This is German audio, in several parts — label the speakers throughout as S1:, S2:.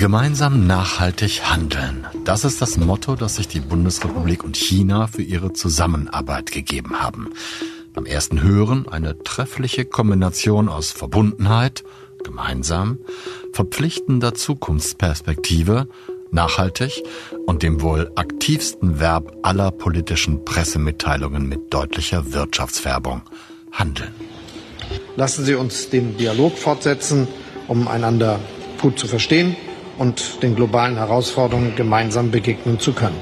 S1: Gemeinsam nachhaltig handeln. Das ist das Motto, das sich die Bundesrepublik und China für ihre Zusammenarbeit gegeben haben. Beim ersten Hören eine treffliche Kombination aus Verbundenheit, gemeinsam, verpflichtender Zukunftsperspektive, nachhaltig und dem wohl aktivsten Verb aller politischen Pressemitteilungen mit deutlicher Wirtschaftsfärbung, handeln.
S2: Lassen Sie uns den Dialog fortsetzen, um einander gut zu verstehen und den globalen Herausforderungen gemeinsam begegnen zu können.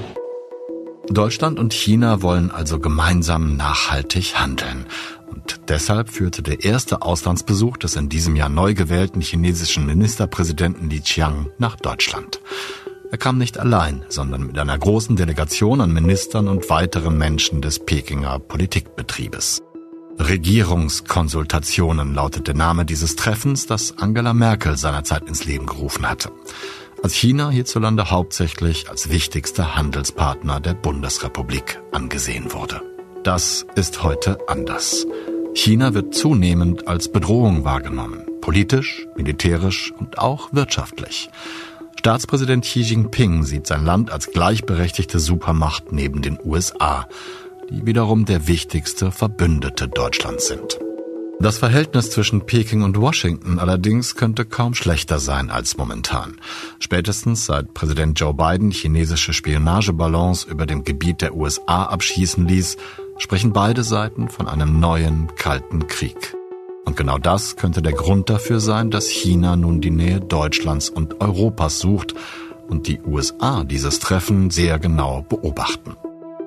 S1: Deutschland und China wollen also gemeinsam nachhaltig handeln. Und deshalb führte der erste Auslandsbesuch des in diesem Jahr neu gewählten chinesischen Ministerpräsidenten Li Qiang nach Deutschland. Er kam nicht allein, sondern mit einer großen Delegation an Ministern und weiteren Menschen des Pekinger Politikbetriebes. Regierungskonsultationen lautet der Name dieses Treffens, das Angela Merkel seinerzeit ins Leben gerufen hatte. Als China hierzulande hauptsächlich als wichtigster Handelspartner der Bundesrepublik angesehen wurde. Das ist heute anders. China wird zunehmend als Bedrohung wahrgenommen, politisch, militärisch und auch wirtschaftlich. Staatspräsident Xi Jinping sieht sein Land als gleichberechtigte Supermacht neben den USA, die wiederum der wichtigste Verbündete Deutschlands sind. Das Verhältnis zwischen Peking und Washington allerdings könnte kaum schlechter sein als momentan. Spätestens seit Präsident Joe Biden chinesische Spionageballons über dem Gebiet der USA abschießen ließ, sprechen beide Seiten von einem neuen Kalten Krieg. Und genau das könnte der Grund dafür sein, dass China nun die Nähe Deutschlands und Europas sucht und die USA dieses Treffen sehr genau beobachten.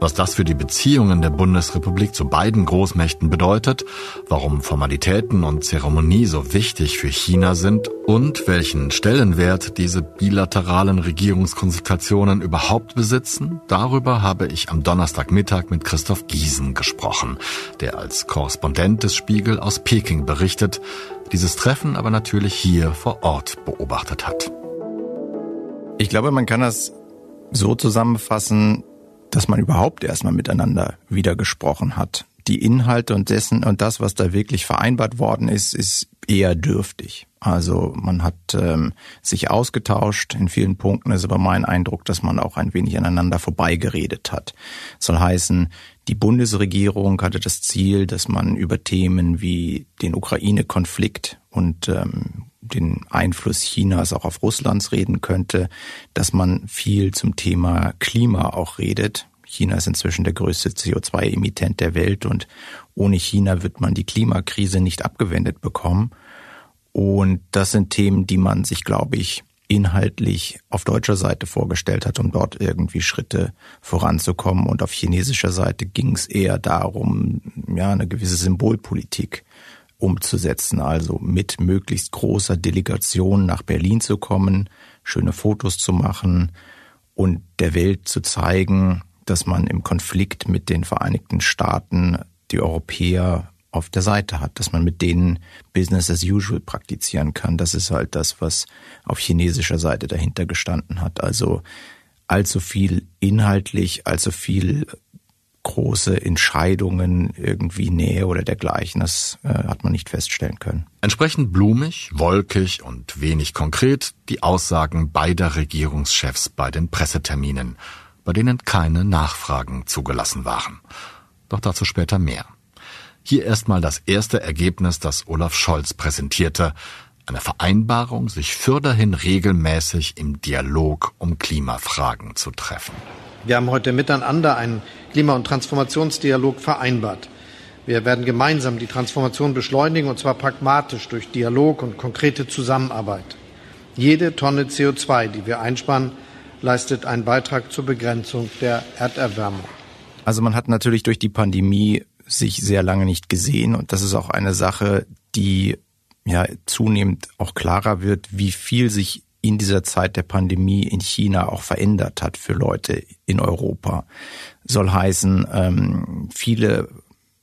S1: Was das für die Beziehungen der Bundesrepublik zu beiden Großmächten bedeutet, warum Formalitäten und Zeremonie so wichtig für China sind und welchen Stellenwert diese bilateralen Regierungskonsultationen überhaupt besitzen, darüber habe ich am Donnerstagmittag mit Christoph Giesen gesprochen, der als Korrespondent des Spiegel aus Peking berichtet, dieses Treffen aber natürlich hier vor Ort beobachtet hat.
S3: Ich glaube, man kann das so zusammenfassen, dass man überhaupt erstmal miteinander wieder gesprochen hat. Die Inhalte und dessen und das, was da wirklich vereinbart worden ist, ist eher dürftig. Also man hat ähm, sich ausgetauscht. In vielen Punkten ist aber mein Eindruck, dass man auch ein wenig aneinander vorbeigeredet hat. soll heißen, die Bundesregierung hatte das Ziel, dass man über Themen wie den Ukraine-Konflikt und ähm, den Einfluss Chinas auch auf Russlands reden könnte, dass man viel zum Thema Klima auch redet. China ist inzwischen der größte CO2-Emittent der Welt und ohne China wird man die Klimakrise nicht abgewendet bekommen. Und das sind Themen, die man sich, glaube ich, inhaltlich auf deutscher Seite vorgestellt hat, um dort irgendwie Schritte voranzukommen. Und auf chinesischer Seite ging es eher darum, ja, eine gewisse Symbolpolitik umzusetzen, also mit möglichst großer Delegation nach Berlin zu kommen, schöne Fotos zu machen und der Welt zu zeigen, dass man im Konflikt mit den Vereinigten Staaten die Europäer auf der Seite hat, dass man mit denen Business as usual praktizieren kann. Das ist halt das, was auf chinesischer Seite dahinter gestanden hat. Also allzu viel inhaltlich, allzu viel große Entscheidungen irgendwie Nähe oder dergleichen. Das äh, hat man nicht feststellen können.
S1: Entsprechend blumig, wolkig und wenig konkret die Aussagen beider Regierungschefs bei den Presseterminen, bei denen keine Nachfragen zugelassen waren. Doch dazu später mehr. Hier erstmal das erste Ergebnis, das Olaf Scholz präsentierte, eine Vereinbarung, sich fürderhin regelmäßig im Dialog um Klimafragen zu treffen.
S2: Wir haben heute miteinander einen Klima- und Transformationsdialog vereinbart. Wir werden gemeinsam die Transformation beschleunigen, und zwar pragmatisch durch Dialog und konkrete Zusammenarbeit. Jede Tonne CO2, die wir einsparen, leistet einen Beitrag zur Begrenzung der Erderwärmung.
S3: Also man hat natürlich durch die Pandemie sich sehr lange nicht gesehen und das ist auch eine Sache, die ja zunehmend auch klarer wird, wie viel sich in dieser Zeit der Pandemie in China auch verändert hat für Leute in Europa. Soll heißen, ähm, viele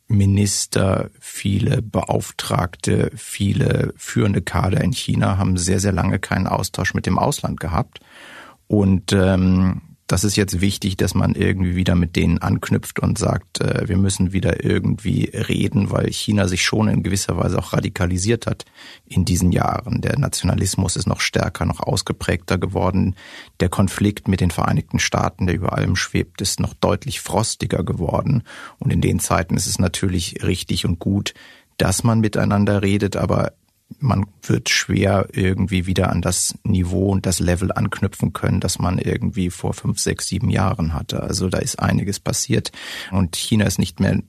S3: Minister, viele Beauftragte, viele führende Kader in China haben sehr, sehr lange keinen Austausch mit dem Ausland gehabt. Und ähm, das ist jetzt wichtig, dass man irgendwie wieder mit denen anknüpft und sagt, äh, wir müssen wieder irgendwie reden, weil China sich schon in gewisser Weise auch radikalisiert hat in diesen Jahren. Der Nationalismus ist noch stärker, noch ausgeprägter geworden. Der Konflikt mit den Vereinigten Staaten, der über allem schwebt, ist noch deutlich frostiger geworden. Und in den Zeiten ist es natürlich richtig und gut, dass man miteinander redet, aber man wird schwer irgendwie wieder an das Niveau und das Level anknüpfen können, das man irgendwie vor fünf, sechs, sieben Jahren hatte. Also da ist einiges passiert und China ist nicht mehr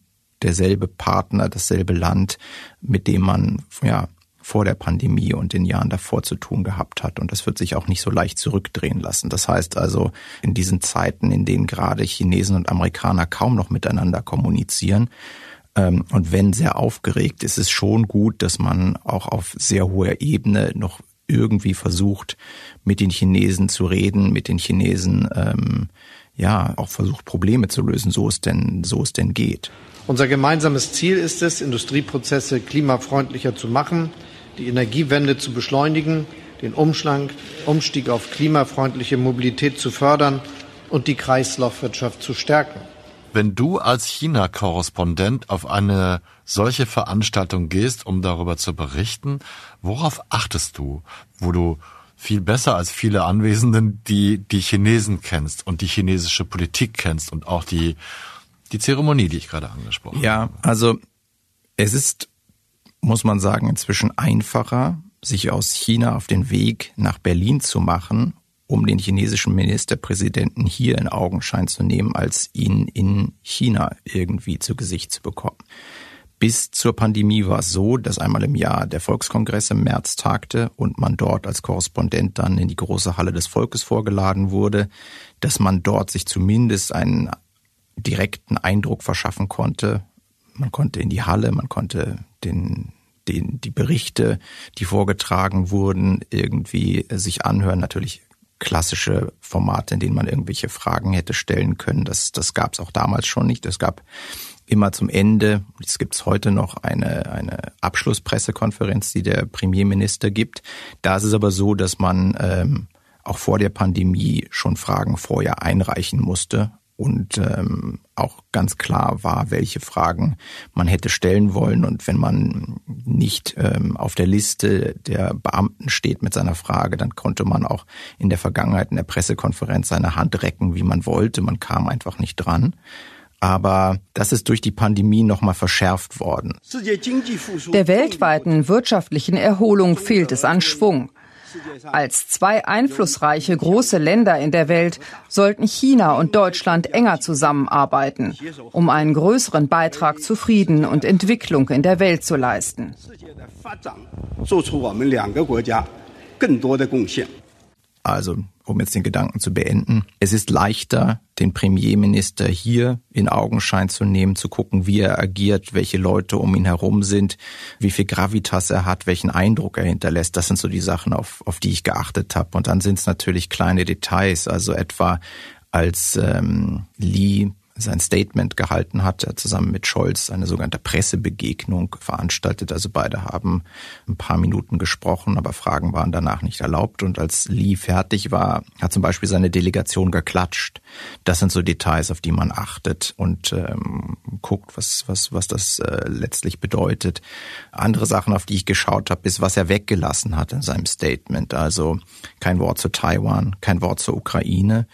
S3: derselbe Partner, dasselbe Land, mit dem man ja vor der Pandemie und den Jahren davor zu tun gehabt hat. Und das wird sich auch nicht so leicht zurückdrehen lassen. Das heißt also, in diesen Zeiten, in denen gerade Chinesen und Amerikaner kaum noch miteinander kommunizieren, und wenn sehr aufgeregt, ist es schon gut, dass man auch auf sehr hoher Ebene noch irgendwie versucht, mit den Chinesen zu reden, mit den Chinesen ähm, ja auch versucht, Probleme zu lösen, so es denn, so es denn geht.
S2: Unser gemeinsames Ziel ist es, Industrieprozesse klimafreundlicher zu machen, die Energiewende zu beschleunigen, den Umschlag, Umstieg auf klimafreundliche Mobilität zu fördern und die Kreislaufwirtschaft zu stärken.
S1: Wenn du als China-Korrespondent auf eine solche Veranstaltung gehst, um darüber zu berichten, worauf achtest du, wo du viel besser als viele Anwesenden die, die Chinesen kennst und die chinesische Politik kennst und auch die, die Zeremonie, die ich gerade angesprochen habe?
S3: Ja, also es ist, muss man sagen, inzwischen einfacher, sich aus China auf den Weg nach Berlin zu machen um den chinesischen Ministerpräsidenten hier in Augenschein zu nehmen, als ihn in China irgendwie zu Gesicht zu bekommen. Bis zur Pandemie war es so, dass einmal im Jahr der Volkskongress im März tagte und man dort als Korrespondent dann in die große Halle des Volkes vorgeladen wurde, dass man dort sich zumindest einen direkten Eindruck verschaffen konnte. Man konnte in die Halle, man konnte den den, die Berichte, die vorgetragen wurden, irgendwie sich anhören. Natürlich klassische Formate, in denen man irgendwelche Fragen hätte stellen können. Das, das gab es auch damals schon nicht. Es gab immer zum Ende, es gibt es heute noch, eine, eine Abschlusspressekonferenz, die der Premierminister gibt. Da ist es aber so, dass man ähm, auch vor der Pandemie schon Fragen vorher einreichen musste und ähm, auch ganz klar war, welche Fragen man hätte stellen wollen. Und wenn man nicht ähm, auf der Liste der Beamten steht mit seiner Frage, dann konnte man auch in der Vergangenheit in der Pressekonferenz seine Hand recken, wie man wollte. Man kam einfach nicht dran. Aber das ist durch die Pandemie nochmal verschärft worden.
S4: Der weltweiten wirtschaftlichen Erholung fehlt es an Schwung. Als zwei einflussreiche große Länder in der Welt sollten China und Deutschland enger zusammenarbeiten, um einen größeren Beitrag zu Frieden und Entwicklung in der Welt zu leisten.
S3: Also um jetzt den Gedanken zu beenden. Es ist leichter, den Premierminister hier in Augenschein zu nehmen, zu gucken, wie er agiert, welche Leute um ihn herum sind, wie viel Gravitas er hat, welchen Eindruck er hinterlässt. Das sind so die Sachen, auf, auf die ich geachtet habe. Und dann sind es natürlich kleine Details, also etwa als ähm, Lee sein Statement gehalten hat, er zusammen mit Scholz eine sogenannte Pressebegegnung veranstaltet. Also beide haben ein paar Minuten gesprochen, aber Fragen waren danach nicht erlaubt. Und als Lee fertig war, hat zum Beispiel seine Delegation geklatscht. Das sind so Details, auf die man achtet und ähm, guckt, was, was, was das äh, letztlich bedeutet. Andere Sachen, auf die ich geschaut habe, ist, was er weggelassen hat in seinem Statement. Also kein Wort zu Taiwan, kein Wort zur Ukraine.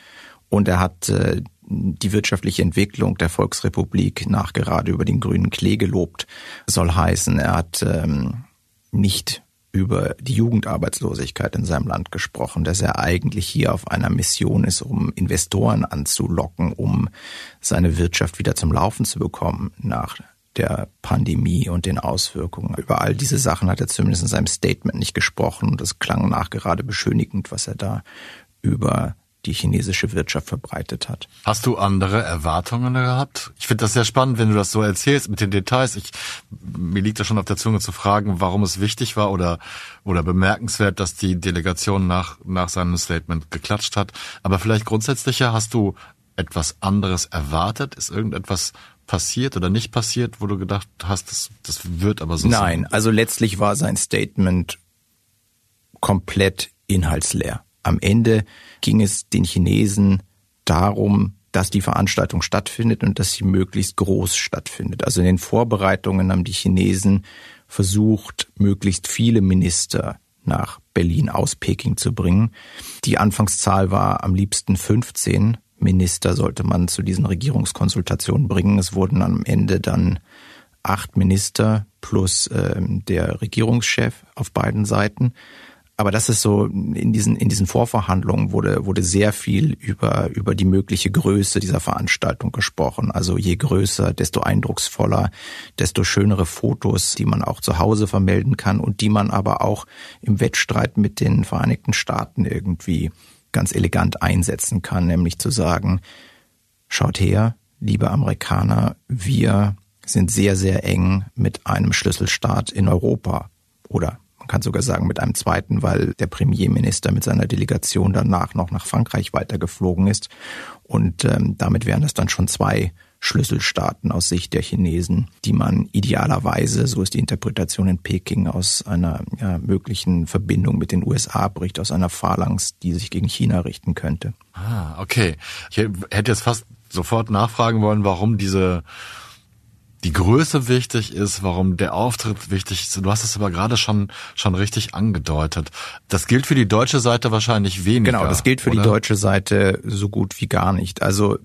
S3: Und er hat äh, die wirtschaftliche Entwicklung der Volksrepublik nachgerade über den grünen Klee gelobt, soll heißen, er hat ähm, nicht über die Jugendarbeitslosigkeit in seinem Land gesprochen, dass er eigentlich hier auf einer Mission ist, um Investoren anzulocken, um seine Wirtschaft wieder zum Laufen zu bekommen nach der Pandemie und den Auswirkungen. Über all diese Sachen hat er zumindest in seinem Statement nicht gesprochen und es klang nachgerade beschönigend, was er da über die chinesische Wirtschaft verbreitet hat.
S1: Hast du andere Erwartungen gehabt? Ich finde das sehr spannend, wenn du das so erzählst mit den Details. Ich, mir liegt da schon auf der Zunge zu fragen, warum es wichtig war oder, oder bemerkenswert, dass die Delegation nach, nach seinem Statement geklatscht hat. Aber vielleicht grundsätzlicher hast du etwas anderes erwartet? Ist irgendetwas passiert oder nicht passiert, wo du gedacht hast, das, das wird aber so
S3: Nein, sein? also letztlich war sein Statement komplett inhaltsleer. Am Ende ging es den Chinesen darum, dass die Veranstaltung stattfindet und dass sie möglichst groß stattfindet. Also in den Vorbereitungen haben die Chinesen versucht, möglichst viele Minister nach Berlin aus Peking zu bringen. Die Anfangszahl war am liebsten 15 Minister sollte man zu diesen Regierungskonsultationen bringen. Es wurden am Ende dann acht Minister plus äh, der Regierungschef auf beiden Seiten. Aber das ist so, in diesen, in diesen Vorverhandlungen wurde, wurde sehr viel über, über die mögliche Größe dieser Veranstaltung gesprochen. Also je größer, desto eindrucksvoller, desto schönere Fotos, die man auch zu Hause vermelden kann und die man aber auch im Wettstreit mit den Vereinigten Staaten irgendwie ganz elegant einsetzen kann, nämlich zu sagen, schaut her, liebe Amerikaner, wir sind sehr, sehr eng mit einem Schlüsselstaat in Europa oder man kann sogar sagen mit einem zweiten, weil der Premierminister mit seiner Delegation danach noch nach Frankreich weitergeflogen ist. Und ähm, damit wären das dann schon zwei Schlüsselstaaten aus Sicht der Chinesen, die man idealerweise, so ist die Interpretation in Peking, aus einer ja, möglichen Verbindung mit den USA bricht, aus einer Phalanx, die sich gegen China richten könnte.
S1: Ah, okay. Ich hätte jetzt fast sofort nachfragen wollen, warum diese die Größe wichtig ist, warum der Auftritt wichtig ist. Du hast es aber gerade schon, schon richtig angedeutet. Das gilt für die deutsche Seite wahrscheinlich weniger.
S3: Genau, das gilt für oder? die deutsche Seite so gut wie gar nicht. Also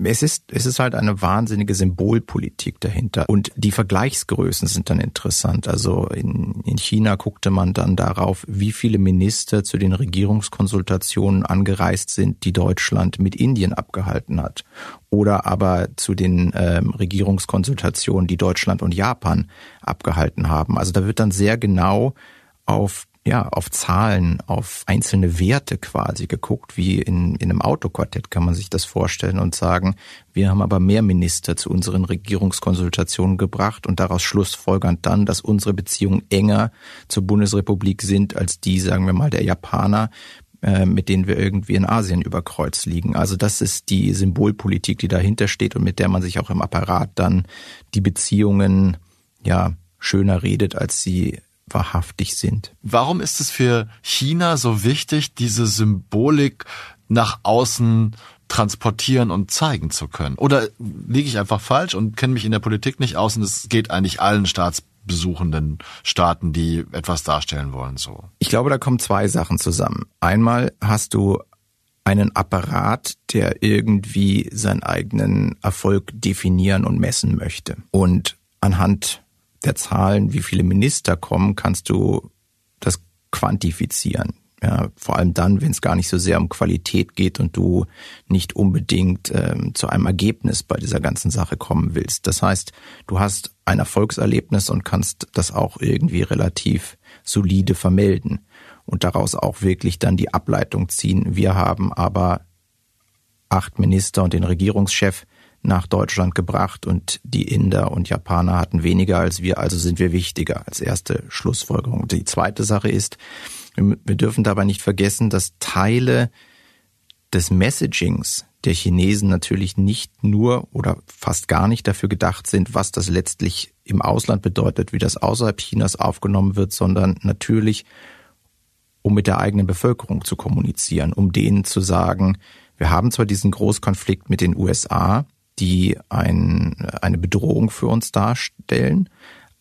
S3: es ist, es ist halt eine wahnsinnige Symbolpolitik dahinter. Und die Vergleichsgrößen sind dann interessant. Also in, in China guckte man dann darauf, wie viele Minister zu den Regierungskonsultationen angereist sind, die Deutschland mit Indien abgehalten hat oder aber zu den ähm, Regierungskonsultationen, die Deutschland und Japan abgehalten haben. Also da wird dann sehr genau auf ja, auf Zahlen, auf einzelne Werte quasi geguckt, wie in, in einem Autoquartett kann man sich das vorstellen und sagen, wir haben aber mehr Minister zu unseren Regierungskonsultationen gebracht und daraus schlussfolgernd dann, dass unsere Beziehungen enger zur Bundesrepublik sind als die, sagen wir mal, der Japaner, mit denen wir irgendwie in Asien über Kreuz liegen. Also das ist die Symbolpolitik, die dahinter steht und mit der man sich auch im Apparat dann die Beziehungen ja schöner redet, als sie wahrhaftig sind.
S1: Warum ist es für China so wichtig, diese Symbolik nach außen transportieren und zeigen zu können? Oder liege ich einfach falsch und kenne mich in der Politik nicht aus und es geht eigentlich allen Staats besuchenden Staaten, die etwas darstellen wollen, so?
S3: Ich glaube, da kommen zwei Sachen zusammen. Einmal hast du einen Apparat, der irgendwie seinen eigenen Erfolg definieren und messen möchte. Und anhand der Zahlen, wie viele Minister kommen, kannst du das quantifizieren. Ja, vor allem dann, wenn es gar nicht so sehr um Qualität geht und du nicht unbedingt ähm, zu einem Ergebnis bei dieser ganzen Sache kommen willst. Das heißt, du hast ein Erfolgserlebnis und kannst das auch irgendwie relativ solide vermelden und daraus auch wirklich dann die Ableitung ziehen. Wir haben aber acht Minister und den Regierungschef nach Deutschland gebracht und die Inder und Japaner hatten weniger als wir, also sind wir wichtiger als erste Schlussfolgerung. Die zweite Sache ist, wir dürfen dabei nicht vergessen, dass Teile des Messagings der Chinesen natürlich nicht nur oder fast gar nicht dafür gedacht sind, was das letztlich im Ausland bedeutet, wie das außerhalb Chinas aufgenommen wird, sondern natürlich, um mit der eigenen Bevölkerung zu kommunizieren, um denen zu sagen, wir haben zwar diesen Großkonflikt mit den USA, die ein, eine Bedrohung für uns darstellen,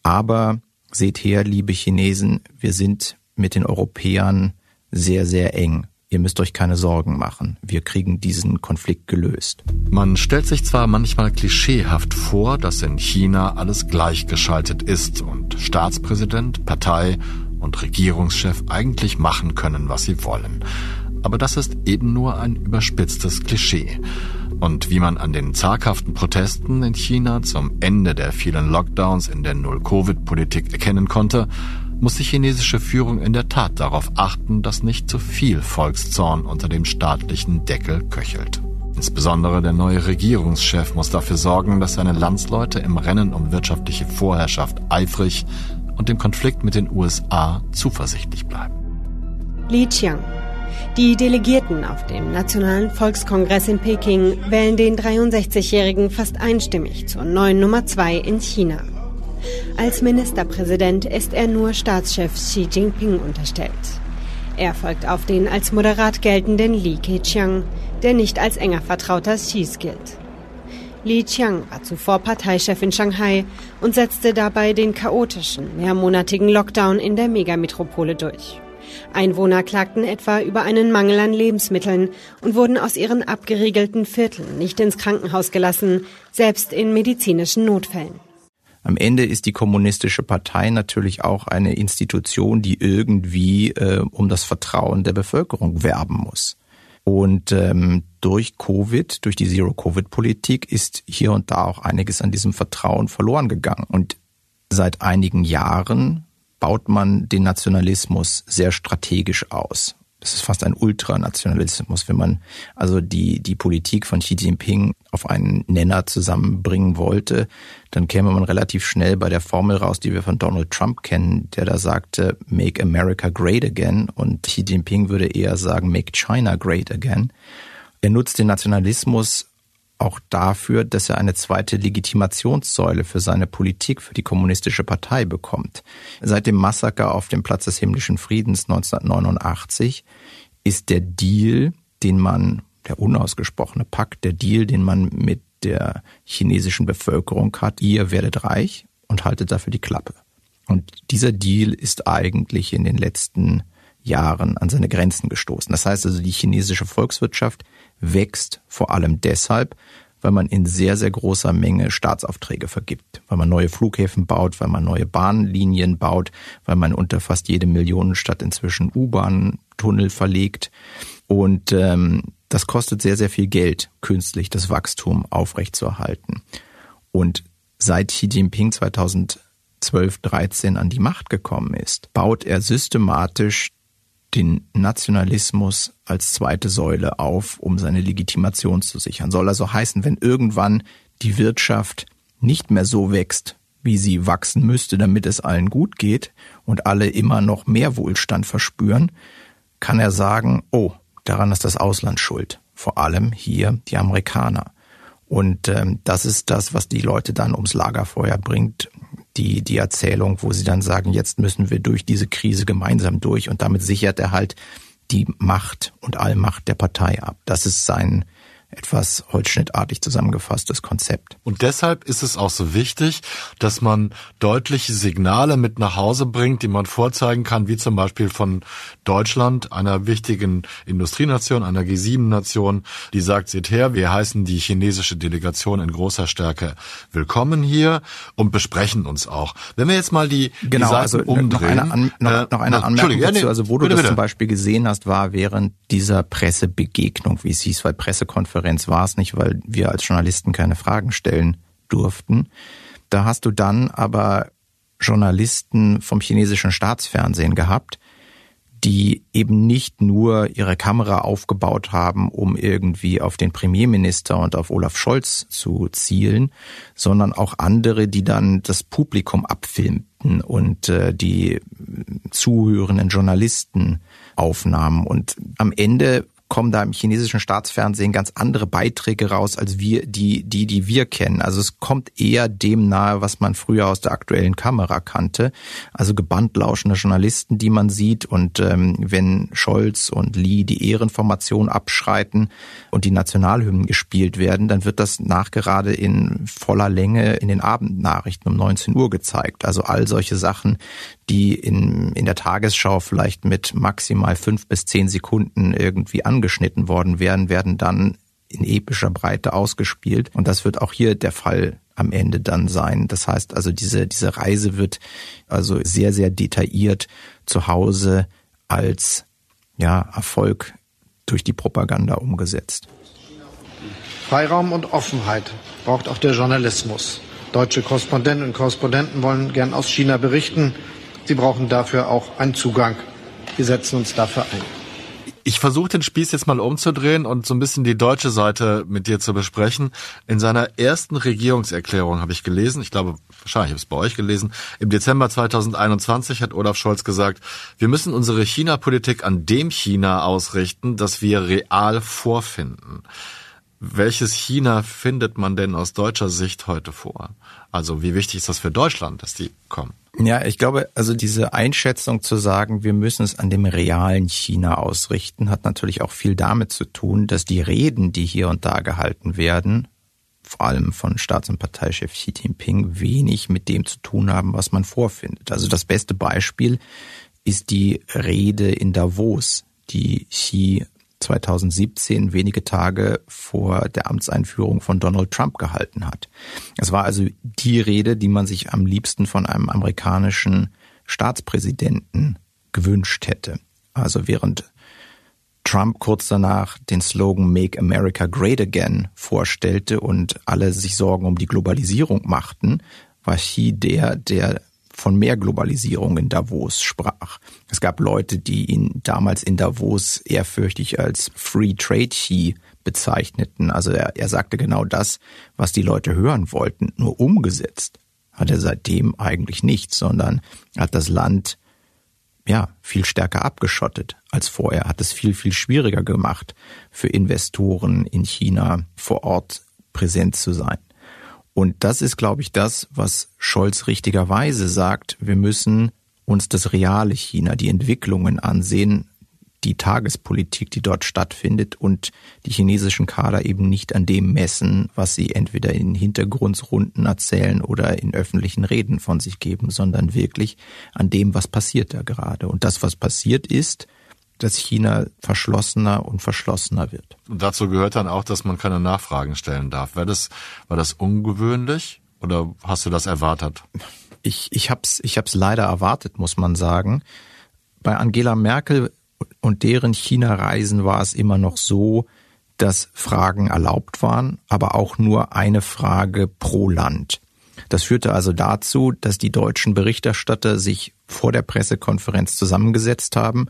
S3: aber seht her, liebe Chinesen, wir sind mit den Europäern sehr, sehr eng. Ihr müsst euch keine Sorgen machen. Wir kriegen diesen Konflikt gelöst.
S1: Man stellt sich zwar manchmal klischeehaft vor, dass in China alles gleichgeschaltet ist und Staatspräsident, Partei und Regierungschef eigentlich machen können, was sie wollen. Aber das ist eben nur ein überspitztes Klischee. Und wie man an den zaghaften Protesten in China zum Ende der vielen Lockdowns in der Null-Covid-Politik erkennen konnte, muss die chinesische Führung in der Tat darauf achten, dass nicht zu viel Volkszorn unter dem staatlichen Deckel köchelt. Insbesondere der neue Regierungschef muss dafür sorgen, dass seine Landsleute im Rennen um wirtschaftliche Vorherrschaft eifrig und dem Konflikt mit den USA zuversichtlich bleiben.
S5: Li Qiang. Die Delegierten auf dem Nationalen Volkskongress in Peking wählen den 63-Jährigen fast einstimmig zur neuen Nummer zwei in China. Als Ministerpräsident ist er nur Staatschef Xi Jinping unterstellt. Er folgt auf den als moderat geltenden Li Keqiang, der nicht als enger Vertrauter Xis gilt. Li Qiang war zuvor Parteichef in Shanghai und setzte dabei den chaotischen, mehrmonatigen Lockdown in der Megametropole durch. Einwohner klagten etwa über einen Mangel an Lebensmitteln und wurden aus ihren abgeriegelten Vierteln nicht ins Krankenhaus gelassen, selbst in medizinischen Notfällen.
S3: Am Ende ist die kommunistische Partei natürlich auch eine Institution, die irgendwie äh, um das Vertrauen der Bevölkerung werben muss. Und ähm, durch Covid, durch die Zero-Covid-Politik ist hier und da auch einiges an diesem Vertrauen verloren gegangen. Und seit einigen Jahren baut man den Nationalismus sehr strategisch aus. Das ist fast ein Ultranationalismus, wenn man also die, die Politik von Xi Jinping auf einen Nenner zusammenbringen wollte, dann käme man relativ schnell bei der Formel raus, die wir von Donald Trump kennen, der da sagte, make America great again und Xi Jinping würde eher sagen, make China great again. Er nutzt den Nationalismus auch dafür, dass er eine zweite Legitimationssäule für seine Politik, für die kommunistische Partei bekommt. Seit dem Massaker auf dem Platz des himmlischen Friedens 1989 ist der Deal, den man, der unausgesprochene Pakt, der Deal, den man mit der chinesischen Bevölkerung hat, ihr werdet reich und haltet dafür die Klappe. Und dieser Deal ist eigentlich in den letzten Jahren an seine Grenzen gestoßen. Das heißt also, die chinesische Volkswirtschaft wächst vor allem deshalb, weil man in sehr, sehr großer Menge Staatsaufträge vergibt, weil man neue Flughäfen baut, weil man neue Bahnlinien baut, weil man unter fast jede Millionenstadt inzwischen U-Bahn-Tunnel verlegt. Und ähm, das kostet sehr, sehr viel Geld, künstlich das Wachstum aufrechtzuerhalten. Und seit Xi Jinping 2012, 13 an die Macht gekommen ist, baut er systematisch den Nationalismus als zweite Säule auf, um seine Legitimation zu sichern. Soll also heißen, wenn irgendwann die Wirtschaft nicht mehr so wächst, wie sie wachsen müsste, damit es allen gut geht und alle immer noch mehr Wohlstand verspüren, kann er sagen, oh, daran ist das Ausland schuld. Vor allem hier die Amerikaner. Und ähm, das ist das, was die Leute dann ums Lagerfeuer bringt die, die Erzählung, wo sie dann sagen, jetzt müssen wir durch diese Krise gemeinsam durch und damit sichert er halt die Macht und Allmacht der Partei ab. Das ist sein etwas holzschnittartig zusammengefasstes Konzept.
S1: Und deshalb ist es auch so wichtig, dass man deutliche Signale mit nach Hause bringt, die man vorzeigen kann, wie zum Beispiel von Deutschland, einer wichtigen Industrienation, einer G7-Nation, die sagt, seht her, wir heißen die chinesische Delegation in großer Stärke willkommen hier und besprechen uns auch. Wenn wir jetzt mal die,
S3: genau,
S1: die
S3: also
S1: umdrehen.
S3: Noch eine, an, noch, äh, noch eine Anmerkung dazu, also wo du bitte, das bitte. zum Beispiel gesehen hast, war während dieser Pressebegegnung, wie es hieß, weil Pressekonferenz Pressekonferenz war es nicht, weil wir als Journalisten keine Fragen stellen durften. Da hast du dann aber Journalisten vom chinesischen Staatsfernsehen gehabt, die eben nicht nur ihre Kamera aufgebaut haben, um irgendwie auf den Premierminister und auf Olaf Scholz zu zielen, sondern auch andere, die dann das Publikum abfilmten und äh, die zuhörenden Journalisten aufnahmen. Und am Ende kommen da im chinesischen Staatsfernsehen ganz andere Beiträge raus als wir, die, die, die wir kennen. Also es kommt eher dem nahe, was man früher aus der aktuellen Kamera kannte. Also gebannt lauschende Journalisten, die man sieht. Und ähm, wenn Scholz und Lee die Ehrenformation abschreiten und die Nationalhymnen gespielt werden, dann wird das nachgerade in voller Länge in den Abendnachrichten um 19 Uhr gezeigt. Also all solche Sachen, die in, in der Tagesschau vielleicht mit maximal fünf bis zehn Sekunden irgendwie angeschnitten worden wären, werden dann in epischer Breite ausgespielt. Und das wird auch hier der Fall am Ende dann sein. Das heißt also, diese, diese Reise wird also sehr, sehr detailliert zu Hause als ja, Erfolg durch die Propaganda umgesetzt.
S2: Freiraum und Offenheit braucht auch der Journalismus. Deutsche Korrespondentinnen und Korrespondenten wollen gern aus China berichten. Sie brauchen dafür auch einen Zugang. Wir setzen uns dafür ein.
S1: Ich versuche den Spieß jetzt mal umzudrehen und so ein bisschen die deutsche Seite mit dir zu besprechen. In seiner ersten Regierungserklärung habe ich gelesen, ich glaube, wahrscheinlich habe ich es bei euch gelesen, im Dezember 2021 hat Olaf Scholz gesagt, wir müssen unsere China-Politik an dem China ausrichten, das wir real vorfinden. Welches China findet man denn aus deutscher Sicht heute vor? Also wie wichtig ist das für Deutschland, dass die kommen?
S3: Ja, ich glaube, also diese Einschätzung zu sagen, wir müssen es an dem realen China ausrichten, hat natürlich auch viel damit zu tun, dass die Reden, die hier und da gehalten werden, vor allem von Staats- und Parteichef Xi Jinping, wenig mit dem zu tun haben, was man vorfindet. Also das beste Beispiel ist die Rede in Davos, die Xi 2017, wenige Tage vor der Amtseinführung von Donald Trump gehalten hat. Es war also die Rede, die man sich am liebsten von einem amerikanischen Staatspräsidenten gewünscht hätte. Also während Trump kurz danach den Slogan Make America Great Again vorstellte und alle sich Sorgen um die Globalisierung machten, war Xi der, der von mehr Globalisierung in Davos sprach. Es gab Leute, die ihn damals in Davos ehrfürchtig als Free Trade Xi bezeichneten. Also er, er sagte genau das, was die Leute hören wollten, nur umgesetzt hat er seitdem eigentlich nichts, sondern hat das Land ja, viel stärker abgeschottet als vorher, hat es viel, viel schwieriger gemacht, für Investoren in China vor Ort präsent zu sein. Und das ist, glaube ich, das, was Scholz richtigerweise sagt. Wir müssen uns das reale China, die Entwicklungen ansehen, die Tagespolitik, die dort stattfindet und die chinesischen Kader eben nicht an dem messen, was sie entweder in Hintergrundrunden erzählen oder in öffentlichen Reden von sich geben, sondern wirklich an dem, was passiert da gerade. Und das, was passiert ist, dass China verschlossener und verschlossener wird.
S1: Und dazu gehört dann auch, dass man keine Nachfragen stellen darf. War das, war das ungewöhnlich oder hast du das erwartet?
S3: Ich, ich habe es ich hab's leider erwartet, muss man sagen. Bei Angela Merkel und deren China-Reisen war es immer noch so, dass Fragen erlaubt waren, aber auch nur eine Frage pro Land. Das führte also dazu, dass die deutschen Berichterstatter sich vor der Pressekonferenz zusammengesetzt haben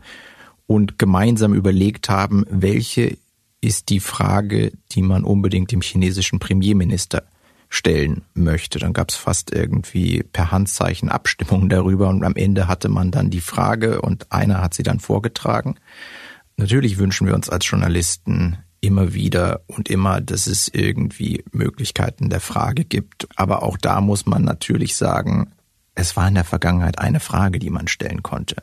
S3: und gemeinsam überlegt haben, welche ist die Frage, die man unbedingt dem chinesischen Premierminister stellen möchte. Dann gab es fast irgendwie per Handzeichen Abstimmungen darüber und am Ende hatte man dann die Frage und einer hat sie dann vorgetragen. Natürlich wünschen wir uns als Journalisten immer wieder und immer, dass es irgendwie Möglichkeiten der Frage gibt. Aber auch da muss man natürlich sagen, es war in der Vergangenheit eine Frage, die man stellen konnte.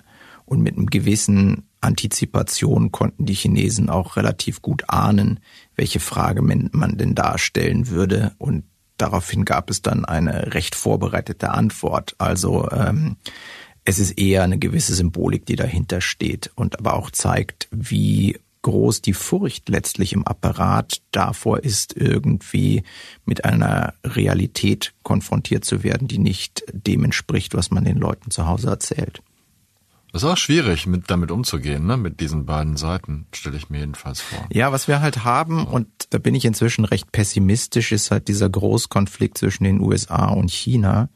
S3: Und mit einem gewissen Antizipation konnten die Chinesen auch relativ gut ahnen, welche Frage man denn darstellen würde. Und daraufhin gab es dann eine recht vorbereitete Antwort. Also ähm, es ist eher eine gewisse Symbolik, die dahinter steht und aber auch zeigt, wie groß die Furcht letztlich im Apparat davor ist, irgendwie mit einer Realität konfrontiert zu werden, die nicht dem entspricht, was man den Leuten zu Hause erzählt.
S1: Das ist auch schwierig, mit damit umzugehen, ne? Mit diesen beiden Seiten, stelle ich mir jedenfalls vor.
S3: Ja, was wir halt haben, und da bin ich inzwischen recht pessimistisch, ist halt dieser Großkonflikt zwischen den USA und China.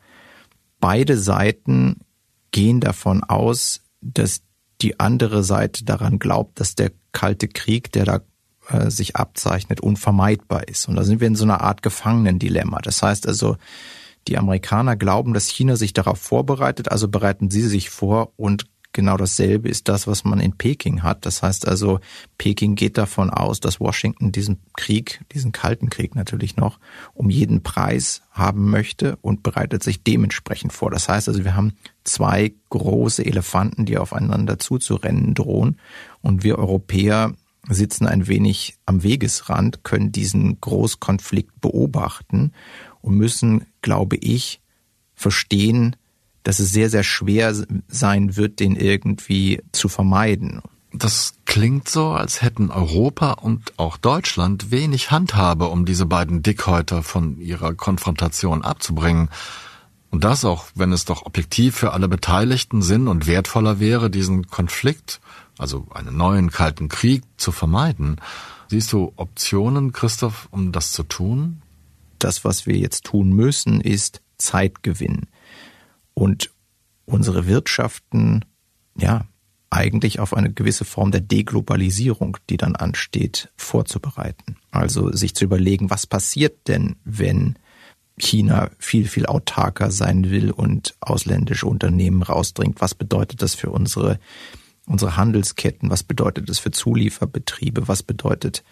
S3: Beide Seiten gehen davon aus, dass die andere Seite daran glaubt, dass der kalte Krieg, der da äh, sich abzeichnet, unvermeidbar ist. Und da sind wir in so einer Art Gefangenendilemma. Das heißt also, die Amerikaner glauben, dass China sich darauf vorbereitet, also bereiten sie sich vor und genau dasselbe ist das, was man in Peking hat. Das heißt also, Peking geht davon aus, dass Washington diesen Krieg, diesen kalten Krieg natürlich noch, um jeden Preis haben möchte und bereitet sich dementsprechend vor. Das heißt also, wir haben zwei große Elefanten, die aufeinander zuzurennen drohen und wir Europäer sitzen ein wenig am Wegesrand, können diesen Großkonflikt beobachten und müssen, glaube ich, verstehen, dass es sehr, sehr schwer sein wird, den irgendwie zu vermeiden.
S1: Das klingt so, als hätten Europa und auch Deutschland wenig Handhabe, um diese beiden Dickhäuter von ihrer Konfrontation abzubringen. Und das auch, wenn es doch objektiv für alle Beteiligten sinn- und wertvoller wäre, diesen Konflikt, also einen neuen kalten Krieg, zu vermeiden. Siehst du Optionen, Christoph, um das zu tun?
S3: Das, was wir jetzt tun müssen, ist Zeit gewinnen und unsere Wirtschaften, ja, eigentlich auf eine gewisse Form der Deglobalisierung, die dann ansteht, vorzubereiten. Also sich zu überlegen, was passiert denn, wenn China viel, viel autarker sein will und ausländische Unternehmen rausdringt? Was bedeutet das für unsere, unsere Handelsketten? Was bedeutet das für Zulieferbetriebe? Was bedeutet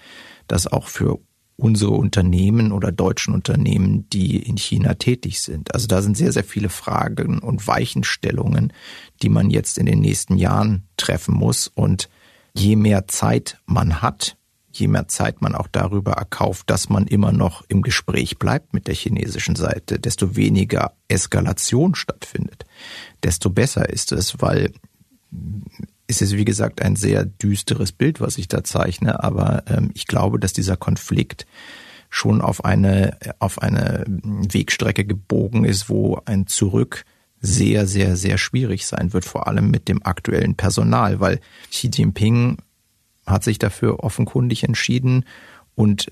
S3: das auch für unsere Unternehmen oder deutschen Unternehmen, die in China tätig sind. Also da sind sehr, sehr viele Fragen und Weichenstellungen, die man jetzt in den nächsten Jahren treffen muss. Und je mehr Zeit man hat, je mehr Zeit man auch darüber erkauft, dass man immer noch im Gespräch bleibt mit der chinesischen Seite, desto weniger Eskalation stattfindet, desto besser ist es, weil es ist, wie gesagt, ein sehr düsteres Bild, was ich da zeichne, aber ähm, ich glaube, dass dieser Konflikt schon auf eine, auf eine Wegstrecke gebogen ist, wo ein Zurück sehr, sehr, sehr schwierig sein wird, vor allem mit dem aktuellen Personal, weil Xi Jinping hat sich dafür offenkundig entschieden und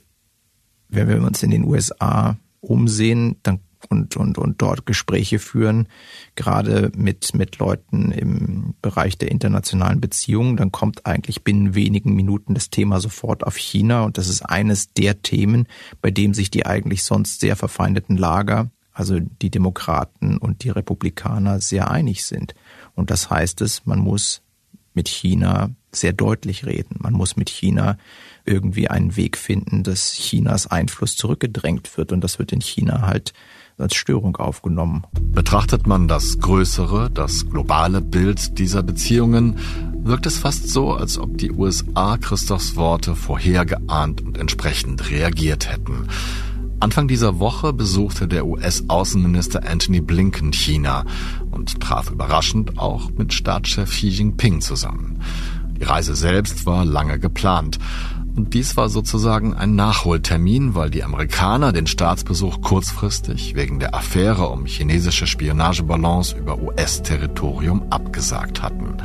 S3: wenn wir uns in den USA umsehen, dann und, und, und dort Gespräche führen, gerade mit, mit Leuten im Bereich der internationalen Beziehungen, dann kommt eigentlich binnen wenigen Minuten das Thema sofort auf China und das ist eines der Themen, bei dem sich die eigentlich sonst sehr verfeindeten Lager, also die Demokraten und die Republikaner, sehr einig sind. Und das heißt es, man muss mit China sehr deutlich reden. Man muss mit China irgendwie einen Weg finden, dass Chinas Einfluss zurückgedrängt wird. Und das wird in China halt als Störung aufgenommen.
S1: Betrachtet man das größere, das globale Bild dieser Beziehungen, wirkt es fast so, als ob die USA Christophs Worte vorhergeahnt und entsprechend reagiert hätten. Anfang dieser Woche besuchte der US-Außenminister Anthony Blinken China und traf überraschend auch mit Staatschef Xi Jinping zusammen. Die Reise selbst war lange geplant. Und dies war sozusagen ein Nachholtermin, weil die Amerikaner den Staatsbesuch kurzfristig wegen der Affäre um chinesische Spionageballons über US-Territorium abgesagt hatten.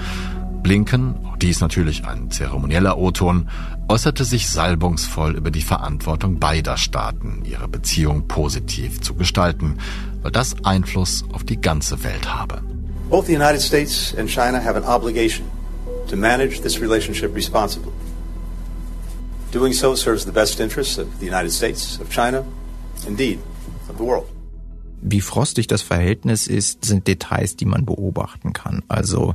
S1: Blinken, auch dies natürlich ein zeremonieller O-Ton, äußerte sich salbungsvoll über die Verantwortung beider Staaten, ihre Beziehung positiv zu gestalten, weil das Einfluss auf die ganze Welt habe.
S6: Both the United States and China have an obligation to manage this relationship responsibly. Doing so serves the best interests of the United States, of China, indeed, of the world.
S3: Wie frostig das Verhältnis ist, sind Details, die man beobachten kann. Also,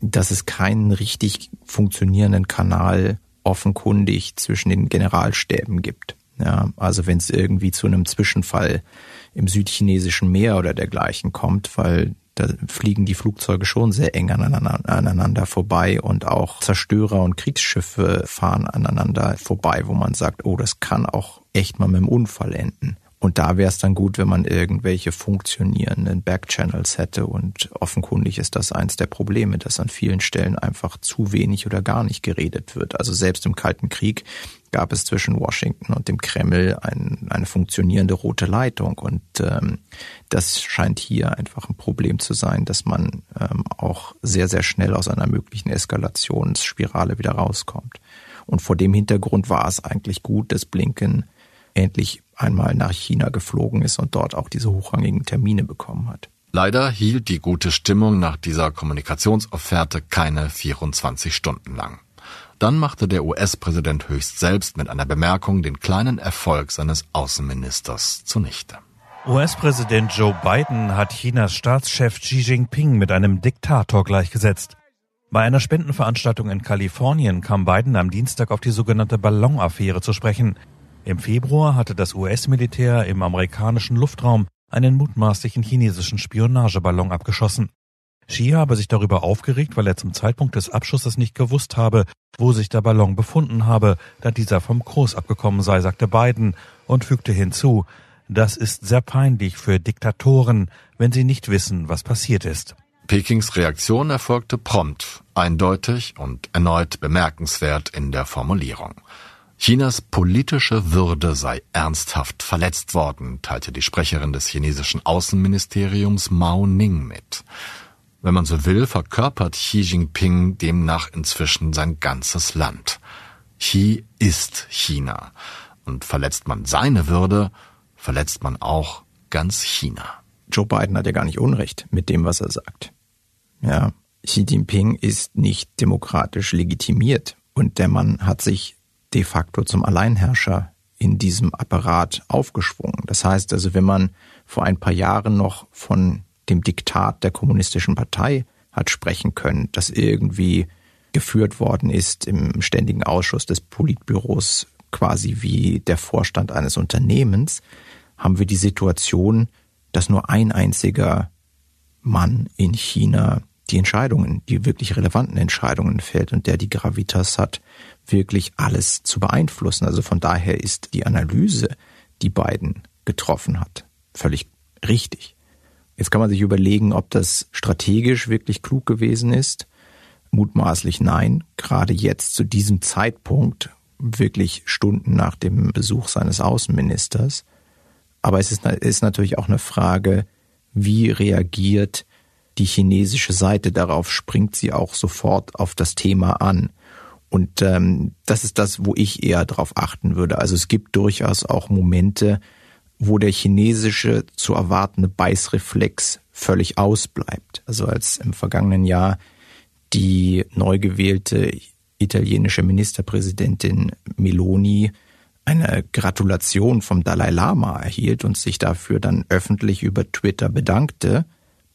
S3: dass es keinen richtig funktionierenden Kanal offenkundig zwischen den Generalstäben gibt. Ja, also wenn es irgendwie zu einem Zwischenfall im südchinesischen Meer oder dergleichen kommt, weil da fliegen die Flugzeuge schon sehr eng aneinander vorbei und auch Zerstörer und Kriegsschiffe fahren aneinander vorbei, wo man sagt, oh, das kann auch echt mal mit einem Unfall enden. Und da wäre es dann gut, wenn man irgendwelche funktionierenden Backchannels hätte. Und offenkundig ist das eins der Probleme, dass an vielen Stellen einfach zu wenig oder gar nicht geredet wird. Also selbst im Kalten Krieg gab es zwischen Washington und dem Kreml ein, eine funktionierende rote Leitung. Und ähm, das scheint hier einfach ein Problem zu sein, dass man ähm, auch sehr, sehr schnell aus einer möglichen Eskalationsspirale wieder rauskommt. Und vor dem Hintergrund war es eigentlich gut, dass Blinken endlich einmal nach China geflogen ist und dort auch diese hochrangigen Termine bekommen hat.
S1: Leider hielt die gute Stimmung nach dieser Kommunikationsofferte keine 24 Stunden lang. Dann machte der US-Präsident höchst selbst mit einer Bemerkung den kleinen Erfolg seines Außenministers zunichte.
S7: US-Präsident Joe Biden hat Chinas Staatschef Xi Jinping mit einem Diktator gleichgesetzt. Bei einer Spendenveranstaltung in Kalifornien kam Biden am Dienstag auf die sogenannte Ballonaffäre zu sprechen. Im Februar hatte das US-Militär im amerikanischen Luftraum einen mutmaßlichen chinesischen Spionageballon abgeschossen. Xi habe sich darüber aufgeregt, weil er zum Zeitpunkt des Abschusses nicht gewusst habe, wo sich der Ballon befunden habe, da dieser vom Kurs abgekommen sei, sagte Biden und fügte hinzu, das ist sehr peinlich für Diktatoren, wenn sie nicht wissen, was passiert ist.
S1: Pekings Reaktion erfolgte prompt, eindeutig und erneut bemerkenswert in der Formulierung. Chinas politische Würde sei ernsthaft verletzt worden, teilte die Sprecherin des chinesischen Außenministeriums Mao Ning mit. Wenn man so will, verkörpert Xi Jinping demnach inzwischen sein ganzes Land. Xi ist China. Und verletzt man seine Würde, verletzt man auch ganz China.
S3: Joe Biden hat ja gar nicht Unrecht mit dem, was er sagt. Ja, Xi Jinping ist nicht demokratisch legitimiert und der Mann hat sich de facto zum Alleinherrscher in diesem Apparat aufgeschwungen. Das heißt also, wenn man vor ein paar Jahren noch von dem Diktat der kommunistischen Partei hat sprechen können, das irgendwie geführt worden ist im ständigen Ausschuss des Politbüros quasi wie der Vorstand eines Unternehmens, haben wir die Situation, dass nur ein einziger Mann in China die Entscheidungen, die wirklich relevanten Entscheidungen fällt und der die Gravitas hat, wirklich alles zu beeinflussen. Also von daher ist die Analyse, die Biden getroffen hat, völlig richtig. Jetzt kann man sich überlegen, ob das strategisch wirklich klug gewesen ist. Mutmaßlich nein. Gerade jetzt zu diesem Zeitpunkt, wirklich Stunden nach dem Besuch seines Außenministers. Aber es ist, ist natürlich auch eine Frage, wie reagiert die chinesische Seite darauf? Springt sie auch sofort auf das Thema an? Und ähm, das ist das, wo ich eher darauf achten würde. Also es gibt durchaus auch Momente, wo der chinesische zu erwartende Beißreflex völlig ausbleibt. Also als im vergangenen Jahr die neu gewählte italienische Ministerpräsidentin Meloni eine Gratulation vom Dalai Lama erhielt und sich dafür dann öffentlich über Twitter bedankte,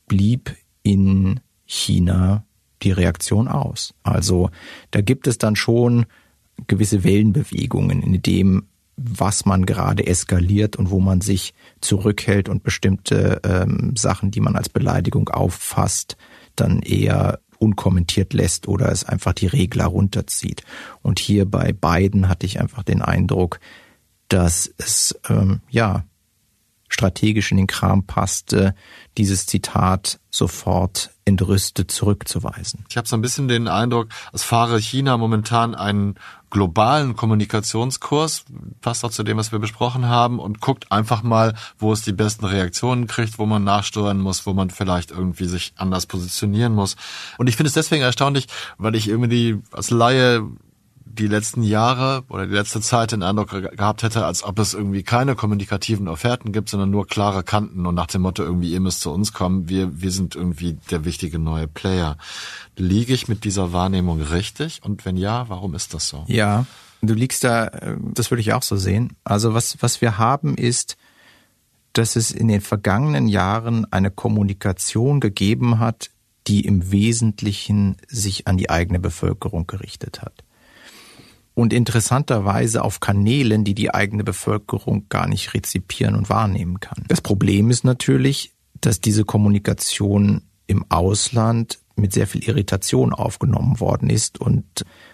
S3: blieb in China die Reaktion aus. Also da gibt es dann schon gewisse Wellenbewegungen, in dem was man gerade eskaliert und wo man sich zurückhält und bestimmte ähm, Sachen, die man als Beleidigung auffasst, dann eher unkommentiert lässt oder es einfach die Regler runterzieht. Und hier bei beiden hatte ich einfach den Eindruck, dass es ähm, ja strategisch in den Kram passte, dieses Zitat sofort entrüstet zurückzuweisen.
S1: Ich habe so ein bisschen den Eindruck, es fahre China momentan einen globalen Kommunikationskurs, passt auch zu dem, was wir besprochen haben, und guckt einfach mal, wo es die besten Reaktionen kriegt, wo man nachsteuern muss, wo man vielleicht irgendwie sich anders positionieren muss. Und ich finde es deswegen erstaunlich, weil ich irgendwie als Laie die letzten Jahre oder die letzte Zeit den Eindruck gehabt hätte, als ob es irgendwie keine kommunikativen Offerten gibt, sondern nur klare Kanten und nach dem Motto irgendwie, ihr müsst zu uns kommen, wir, wir sind irgendwie der wichtige neue Player. Liege ich mit dieser Wahrnehmung richtig? Und wenn ja, warum ist das so?
S3: Ja, du liegst da, äh, das würde ich auch so sehen. Also was, was wir haben ist, dass es in den vergangenen Jahren eine Kommunikation gegeben hat, die im Wesentlichen sich an die eigene Bevölkerung gerichtet hat und interessanterweise auf Kanälen, die die eigene Bevölkerung gar nicht rezipieren und wahrnehmen kann. Das Problem ist natürlich, dass diese Kommunikation im Ausland mit sehr viel Irritation aufgenommen worden ist und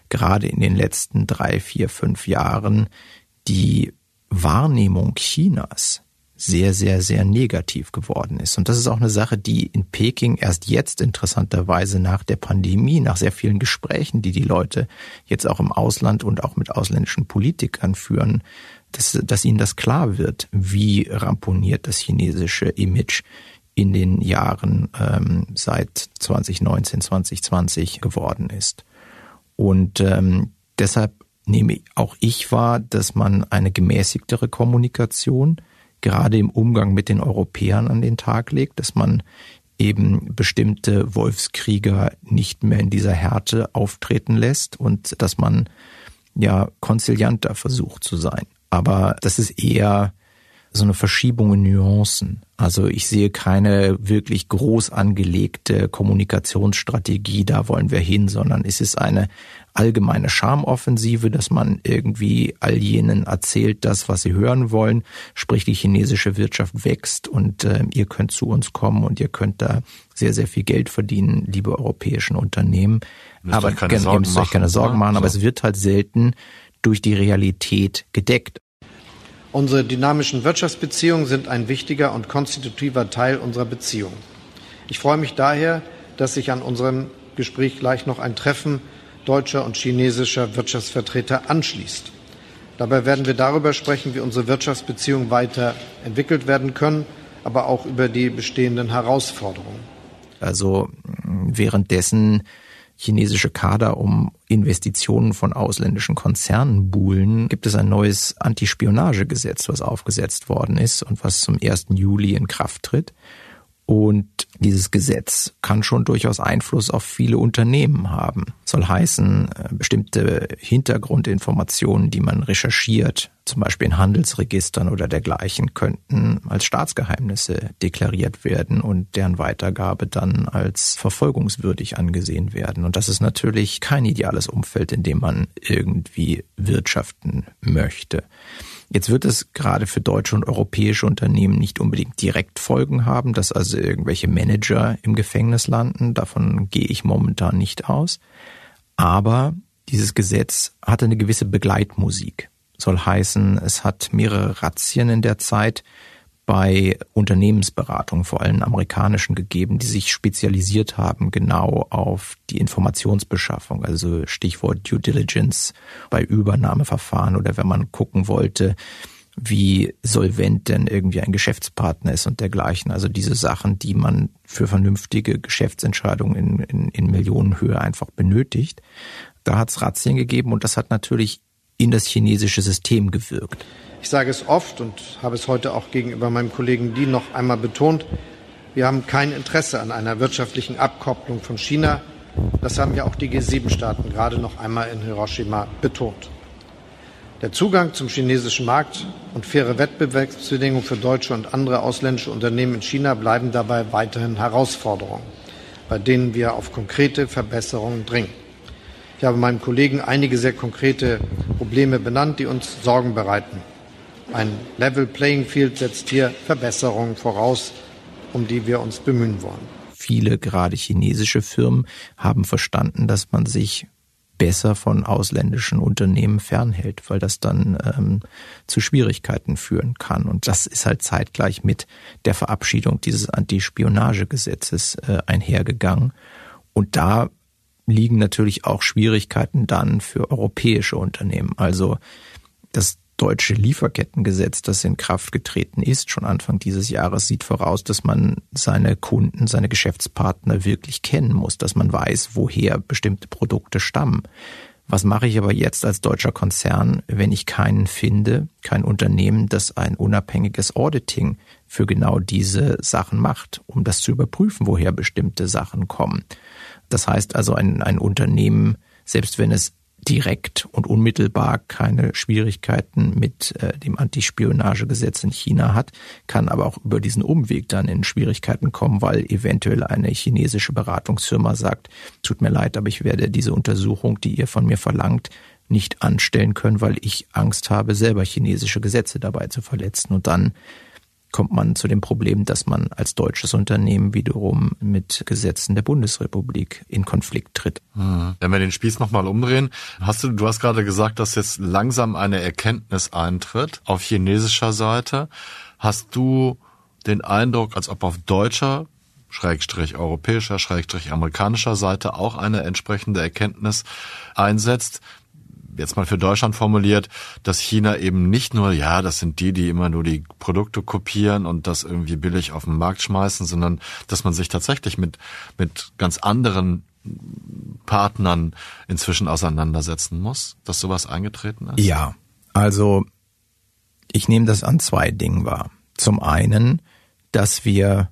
S3: gerade in den letzten drei, vier, fünf Jahren die Wahrnehmung Chinas sehr, sehr, sehr negativ geworden ist. Und das ist auch eine Sache, die in Peking erst jetzt interessanterweise nach der Pandemie, nach sehr vielen Gesprächen, die die Leute jetzt auch im Ausland und auch mit ausländischen Politikern führen, dass, dass ihnen das klar wird, wie ramponiert das chinesische Image in den Jahren ähm, seit 2019, 2020 geworden ist. Und ähm, deshalb nehme auch ich wahr, dass man eine gemäßigtere Kommunikation gerade im Umgang mit den Europäern an den Tag legt, dass man eben bestimmte Wolfskrieger nicht mehr in dieser Härte auftreten lässt und dass man ja konzilianter versucht zu sein. Aber das ist eher so eine Verschiebung in Nuancen. Also ich sehe keine wirklich groß angelegte Kommunikationsstrategie, da wollen wir hin, sondern es ist eine allgemeine Schamoffensive, dass man irgendwie all jenen erzählt das, was sie hören wollen, sprich die chinesische Wirtschaft wächst und äh, ihr könnt zu uns kommen und ihr könnt da sehr, sehr viel Geld verdienen, liebe europäischen Unternehmen.
S1: Müsst aber keine ihr müsst euch keine Sorgen machen,
S3: aber es wird halt selten durch die Realität gedeckt.
S2: Unsere dynamischen Wirtschaftsbeziehungen sind ein wichtiger und konstitutiver Teil unserer Beziehungen. Ich freue mich daher, dass sich an unserem Gespräch gleich noch ein Treffen deutscher und chinesischer Wirtschaftsvertreter anschließt. Dabei werden wir darüber sprechen, wie unsere Wirtschaftsbeziehungen weiter werden können, aber auch über die bestehenden Herausforderungen.
S3: Also währenddessen chinesische Kader um Investitionen von ausländischen Konzernen buhlen, gibt es ein neues Antispionagegesetz, was aufgesetzt worden ist und was zum 1. Juli in Kraft tritt. Und dieses Gesetz kann schon durchaus Einfluss auf viele Unternehmen haben. Soll heißen, äh, bestimmte Hintergrundinformationen, die man recherchiert, zum Beispiel in Handelsregistern oder dergleichen, könnten als Staatsgeheimnisse deklariert werden und deren Weitergabe dann als verfolgungswürdig angesehen werden. Und das ist natürlich kein ideales Umfeld, in dem man irgendwie wirtschaften möchte. Jetzt wird es gerade für deutsche und europäische Unternehmen nicht unbedingt direkt Folgen haben, dass also irgendwelche Manager im Gefängnis landen. Davon gehe ich momentan nicht aus. Aber dieses Gesetz hatte eine gewisse Begleitmusik. Soll heißen, es hat mehrere Razzien in der Zeit bei Unternehmensberatungen, vor allem amerikanischen, gegeben, die sich spezialisiert haben genau auf die Informationsbeschaffung, also Stichwort Due Diligence bei Übernahmeverfahren oder wenn man gucken wollte, wie solvent denn irgendwie ein Geschäftspartner ist und dergleichen. Also diese Sachen, die man für vernünftige Geschäftsentscheidungen in, in, in Millionenhöhe einfach benötigt. Da hat es Razzien gegeben und das hat natürlich in das chinesische System gewirkt.
S2: Ich sage es oft und habe es heute auch gegenüber meinem Kollegen Li noch einmal betont. Wir haben kein Interesse an einer wirtschaftlichen Abkopplung von China. Das haben ja auch die G7-Staaten gerade noch einmal in Hiroshima betont. Der Zugang zum chinesischen Markt und faire Wettbewerbsbedingungen für deutsche und andere ausländische Unternehmen in China bleiben dabei weiterhin Herausforderungen, bei denen wir auf konkrete Verbesserungen dringen. Ich habe meinem Kollegen einige sehr konkrete Probleme benannt, die uns Sorgen bereiten. Ein Level Playing Field setzt hier Verbesserungen voraus, um die wir uns bemühen wollen.
S3: Viele, gerade chinesische Firmen, haben verstanden, dass man sich besser von ausländischen Unternehmen fernhält, weil das dann ähm, zu Schwierigkeiten führen kann. Und das ist halt zeitgleich mit der Verabschiedung dieses Antispionagegesetzes äh, einhergegangen. Und da liegen natürlich auch Schwierigkeiten dann für europäische Unternehmen. Also das deutsche Lieferkettengesetz, das in Kraft getreten ist, schon Anfang dieses Jahres, sieht voraus, dass man seine Kunden, seine Geschäftspartner wirklich kennen muss, dass man weiß, woher bestimmte Produkte stammen. Was mache ich aber jetzt als deutscher Konzern, wenn ich keinen finde, kein Unternehmen, das ein unabhängiges Auditing für genau diese Sachen macht, um das zu überprüfen, woher bestimmte Sachen kommen? Das heißt also, ein, ein Unternehmen, selbst wenn es direkt und unmittelbar keine Schwierigkeiten mit äh, dem Antispionagegesetz in China hat, kann aber auch über diesen Umweg dann in Schwierigkeiten kommen, weil eventuell eine chinesische Beratungsfirma sagt, tut mir leid, aber ich werde diese Untersuchung, die ihr von mir verlangt, nicht anstellen können, weil ich Angst habe, selber chinesische Gesetze dabei zu verletzen. Und dann kommt man zu dem Problem, dass man als deutsches Unternehmen wiederum mit Gesetzen der Bundesrepublik in Konflikt tritt.
S1: Hm. Wenn wir den Spieß nochmal umdrehen, hast du, du hast gerade gesagt, dass jetzt langsam eine Erkenntnis eintritt auf chinesischer Seite. Hast du den Eindruck, als ob auf deutscher Schrägstrich europäischer, Schrägstrich amerikanischer Seite auch eine entsprechende Erkenntnis einsetzt, jetzt mal für Deutschland formuliert, dass China eben nicht nur, ja, das sind die, die immer nur die Produkte kopieren und das irgendwie billig auf den Markt schmeißen, sondern dass man sich tatsächlich mit, mit ganz anderen Partnern inzwischen auseinandersetzen muss, dass sowas eingetreten ist?
S3: Ja, also ich nehme das an zwei Dingen wahr. Zum einen, dass wir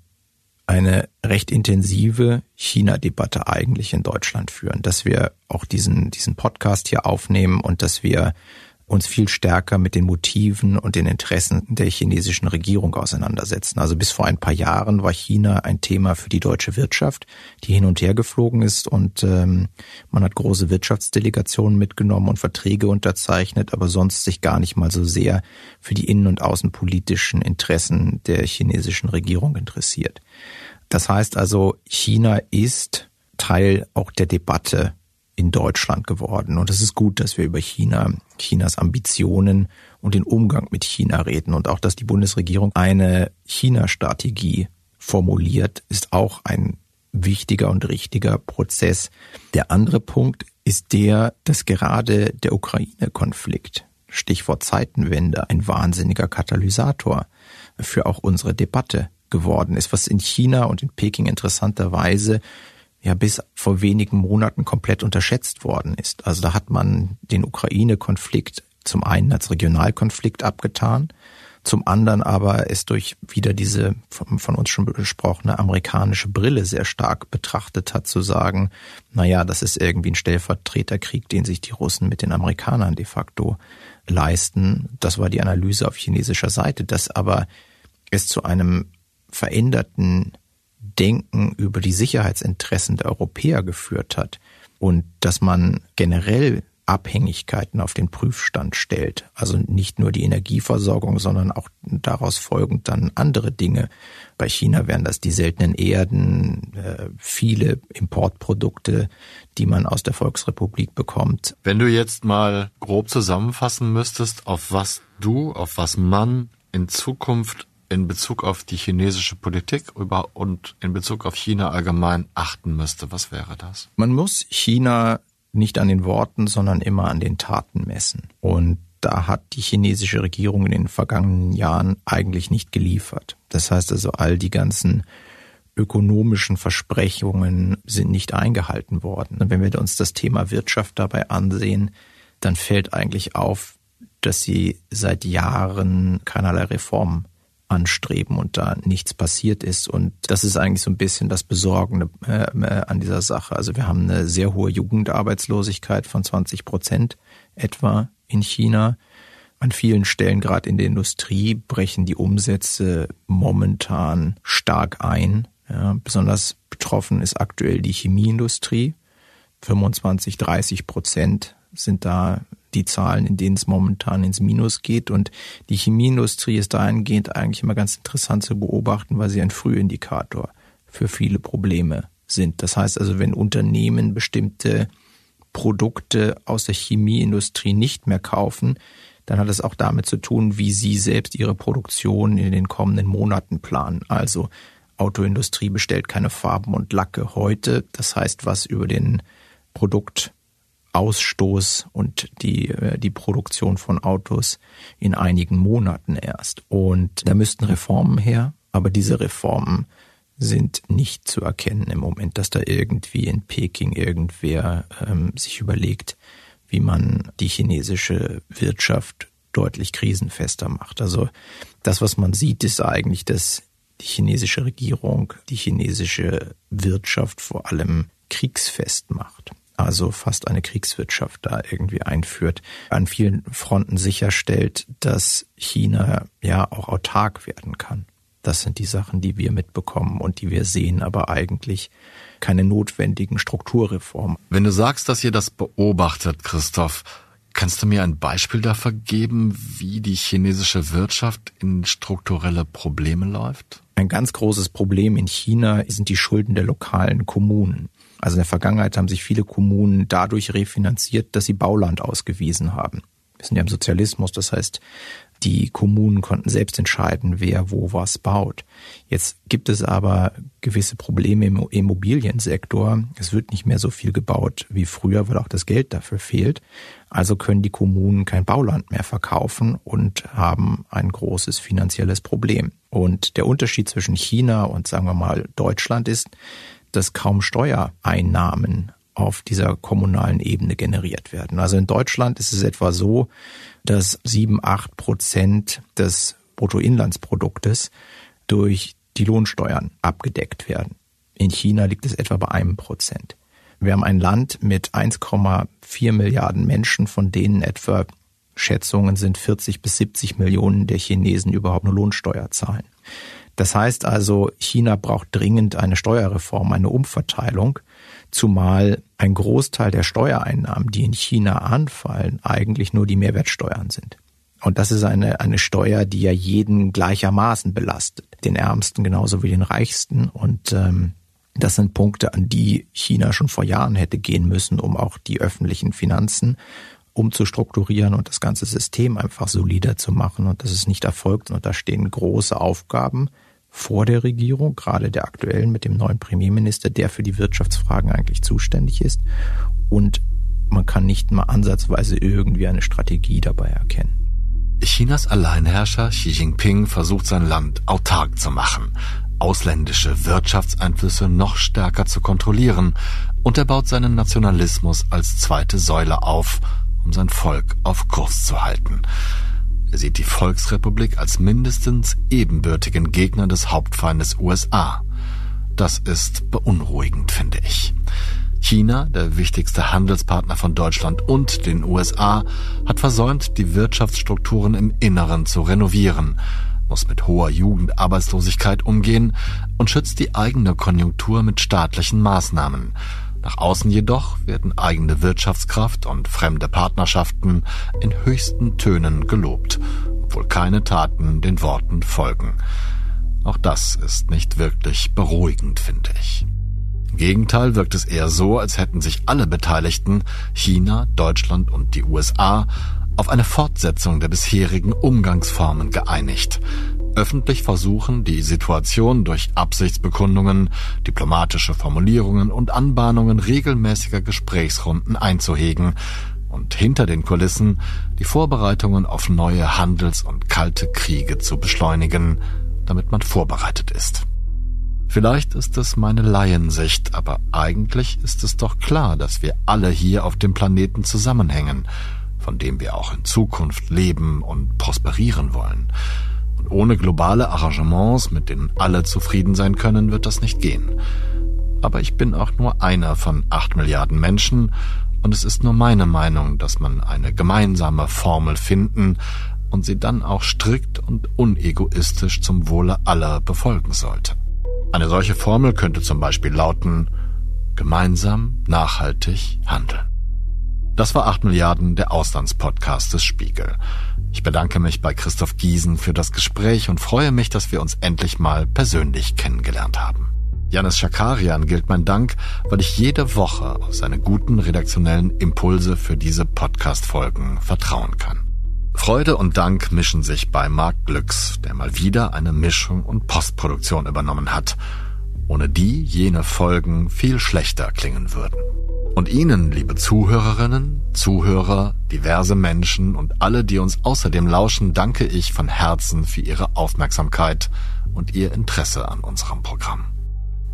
S3: eine recht intensive China-Debatte eigentlich in Deutschland führen, dass wir auch diesen, diesen Podcast hier aufnehmen und dass wir uns viel stärker mit den Motiven und den Interessen der chinesischen Regierung auseinandersetzen. Also bis vor ein paar Jahren war China ein Thema für die deutsche Wirtschaft, die hin und her geflogen ist und ähm, man hat große Wirtschaftsdelegationen mitgenommen und Verträge unterzeichnet, aber sonst sich gar nicht mal so sehr für die innen- und außenpolitischen Interessen der chinesischen Regierung interessiert. Das heißt also, China ist Teil auch der Debatte in Deutschland geworden. Und es ist gut, dass wir über China, Chinas Ambitionen und den Umgang mit China reden. Und auch, dass die Bundesregierung eine China-Strategie formuliert, ist auch ein wichtiger und richtiger Prozess. Der andere Punkt ist der, dass gerade der Ukraine-Konflikt, Stichwort Zeitenwende, ein wahnsinniger Katalysator für auch unsere Debatte geworden ist, was in China und in Peking interessanterweise ja bis vor wenigen Monaten komplett unterschätzt worden ist. Also da hat man den Ukraine-Konflikt zum einen als Regionalkonflikt abgetan, Zum anderen aber ist durch wieder diese von uns schon besprochene amerikanische Brille sehr stark betrachtet hat, zu sagen, na ja, das ist irgendwie ein Stellvertreterkrieg, den sich die Russen mit den Amerikanern de facto leisten. Das war die Analyse auf chinesischer Seite, dass aber es zu einem veränderten Denken über die Sicherheitsinteressen der Europäer geführt hat und dass man generell Abhängigkeiten auf den Prüfstand stellt. Also nicht nur die Energieversorgung, sondern auch daraus folgend dann andere Dinge. Bei China wären das die seltenen Erden, äh, viele Importprodukte, die man aus der Volksrepublik bekommt.
S1: Wenn du jetzt mal grob zusammenfassen müsstest, auf was du, auf was man in Zukunft in Bezug auf die chinesische Politik und in Bezug auf China allgemein achten müsste, was wäre das?
S3: Man muss China nicht an den Worten, sondern immer an den Taten messen. Und da hat die chinesische Regierung in den vergangenen Jahren eigentlich nicht geliefert. Das heißt also, all die ganzen ökonomischen Versprechungen sind nicht eingehalten worden. Und wenn wir uns das Thema Wirtschaft dabei ansehen, dann fällt eigentlich auf, dass sie seit Jahren keinerlei Reformen anstreben und da nichts passiert ist. Und das ist eigentlich so ein bisschen das Besorgende äh, äh, an dieser Sache. Also wir haben eine sehr hohe Jugendarbeitslosigkeit von 20 Prozent etwa in China. An vielen Stellen, gerade in der Industrie, brechen die Umsätze momentan stark ein. Ja, besonders betroffen ist aktuell die Chemieindustrie. 25, 30 Prozent sind da die Zahlen, in denen es momentan ins Minus geht. Und die Chemieindustrie ist dahingehend eigentlich immer ganz interessant zu beobachten, weil sie ein Frühindikator für viele Probleme sind. Das heißt also, wenn Unternehmen bestimmte Produkte aus der Chemieindustrie nicht mehr kaufen, dann hat es auch damit zu tun, wie sie selbst ihre Produktion in den kommenden Monaten planen. Also Autoindustrie bestellt keine Farben und Lacke heute. Das heißt, was über den Produkt Ausstoß und die, äh, die Produktion von Autos in einigen Monaten erst. Und da müssten Reformen her, aber diese Reformen sind nicht zu erkennen im Moment, dass da irgendwie in Peking irgendwer ähm, sich überlegt, wie man die chinesische Wirtschaft deutlich krisenfester macht. Also das, was man sieht, ist eigentlich, dass die chinesische Regierung die chinesische Wirtschaft vor allem kriegsfest macht also fast eine Kriegswirtschaft da irgendwie einführt, an vielen Fronten sicherstellt, dass China ja auch autark werden kann. Das sind die Sachen, die wir mitbekommen und die wir sehen, aber eigentlich keine notwendigen Strukturreformen.
S1: Wenn du sagst, dass ihr das beobachtet, Christoph, kannst du mir ein Beispiel dafür geben, wie die chinesische Wirtschaft in strukturelle Probleme läuft?
S3: Ein ganz großes Problem in China sind die Schulden der lokalen Kommunen. Also in der Vergangenheit haben sich viele Kommunen dadurch refinanziert, dass sie Bauland ausgewiesen haben. Wir sind ja im Sozialismus, das heißt, die Kommunen konnten selbst entscheiden, wer wo was baut. Jetzt gibt es aber gewisse Probleme im Immobiliensektor. Es wird nicht mehr so viel gebaut wie früher, weil auch das Geld dafür fehlt. Also können die Kommunen kein Bauland mehr verkaufen und haben ein großes finanzielles Problem. Und der Unterschied zwischen China und sagen wir mal Deutschland ist, dass kaum Steuereinnahmen auf dieser kommunalen Ebene generiert werden. Also in Deutschland ist es etwa so, dass sieben, acht Prozent des Bruttoinlandsproduktes durch die Lohnsteuern abgedeckt werden. In China liegt es etwa bei einem Prozent. Wir haben ein Land mit 1,4 Milliarden Menschen, von denen etwa Schätzungen sind 40 bis 70 Millionen der Chinesen überhaupt nur Lohnsteuer zahlen. Das heißt also, China braucht dringend eine Steuerreform, eine Umverteilung, zumal ein Großteil der Steuereinnahmen, die in China anfallen, eigentlich nur die Mehrwertsteuern sind. Und das ist eine, eine Steuer, die ja jeden gleichermaßen belastet, den Ärmsten genauso wie den Reichsten. Und ähm, das sind Punkte, an die China schon vor Jahren hätte gehen müssen, um auch die öffentlichen Finanzen umzustrukturieren und das ganze System einfach solider zu machen. Und das ist nicht erfolgt. Und da stehen große Aufgaben vor der Regierung, gerade der aktuellen mit dem neuen Premierminister, der für die Wirtschaftsfragen eigentlich zuständig ist. Und man kann nicht mal ansatzweise irgendwie eine Strategie dabei erkennen.
S1: Chinas Alleinherrscher Xi Jinping versucht sein Land autark zu machen, ausländische Wirtschaftseinflüsse noch stärker zu kontrollieren und er baut seinen Nationalismus als zweite Säule auf, um sein Volk auf Kurs zu halten. Er sieht die Volksrepublik als mindestens ebenbürtigen Gegner des Hauptfeindes USA. Das ist beunruhigend, finde ich. China, der wichtigste Handelspartner von Deutschland und den USA, hat versäumt, die Wirtschaftsstrukturen im Inneren zu renovieren, muss mit hoher Jugendarbeitslosigkeit umgehen und schützt die eigene Konjunktur mit staatlichen Maßnahmen. Nach außen jedoch werden eigene Wirtschaftskraft und fremde Partnerschaften in höchsten Tönen gelobt, obwohl keine Taten den Worten folgen. Auch das ist nicht wirklich beruhigend, finde ich. Im Gegenteil wirkt es eher so, als hätten sich alle Beteiligten, China, Deutschland und die USA, auf eine Fortsetzung der bisherigen Umgangsformen geeinigt. Öffentlich versuchen, die Situation durch Absichtsbekundungen, diplomatische Formulierungen und Anbahnungen regelmäßiger Gesprächsrunden einzuhegen und hinter den Kulissen die Vorbereitungen auf neue Handels- und kalte Kriege zu beschleunigen, damit man vorbereitet ist. Vielleicht ist es meine Laiensicht, aber eigentlich ist es doch klar, dass wir alle hier auf dem Planeten zusammenhängen, von dem wir auch in Zukunft leben und prosperieren wollen. Ohne globale Arrangements, mit denen alle zufrieden sein können, wird das nicht gehen. Aber ich bin auch nur einer von acht Milliarden Menschen, und es ist nur meine Meinung, dass man eine gemeinsame Formel finden und sie dann auch strikt und unegoistisch zum Wohle aller befolgen sollte. Eine solche Formel könnte zum Beispiel lauten, gemeinsam nachhaltig handeln. Das war 8 Milliarden, der Auslandspodcast des Spiegel. Ich bedanke mich bei Christoph Giesen für das Gespräch und freue mich, dass wir uns endlich mal persönlich kennengelernt haben. Janis Schakarian gilt mein Dank, weil ich jede Woche auf seine guten redaktionellen Impulse für diese Podcast-Folgen vertrauen kann. Freude und Dank mischen sich bei Marc Glücks, der mal wieder eine Mischung und Postproduktion übernommen hat, ohne die jene Folgen viel schlechter klingen würden. Und Ihnen, liebe Zuhörerinnen, Zuhörer, diverse Menschen und alle, die uns außerdem lauschen, danke ich von Herzen für Ihre Aufmerksamkeit und Ihr Interesse an unserem Programm.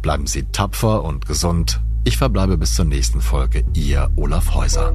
S1: Bleiben Sie tapfer und gesund. Ich verbleibe bis zur nächsten Folge. Ihr Olaf Häuser.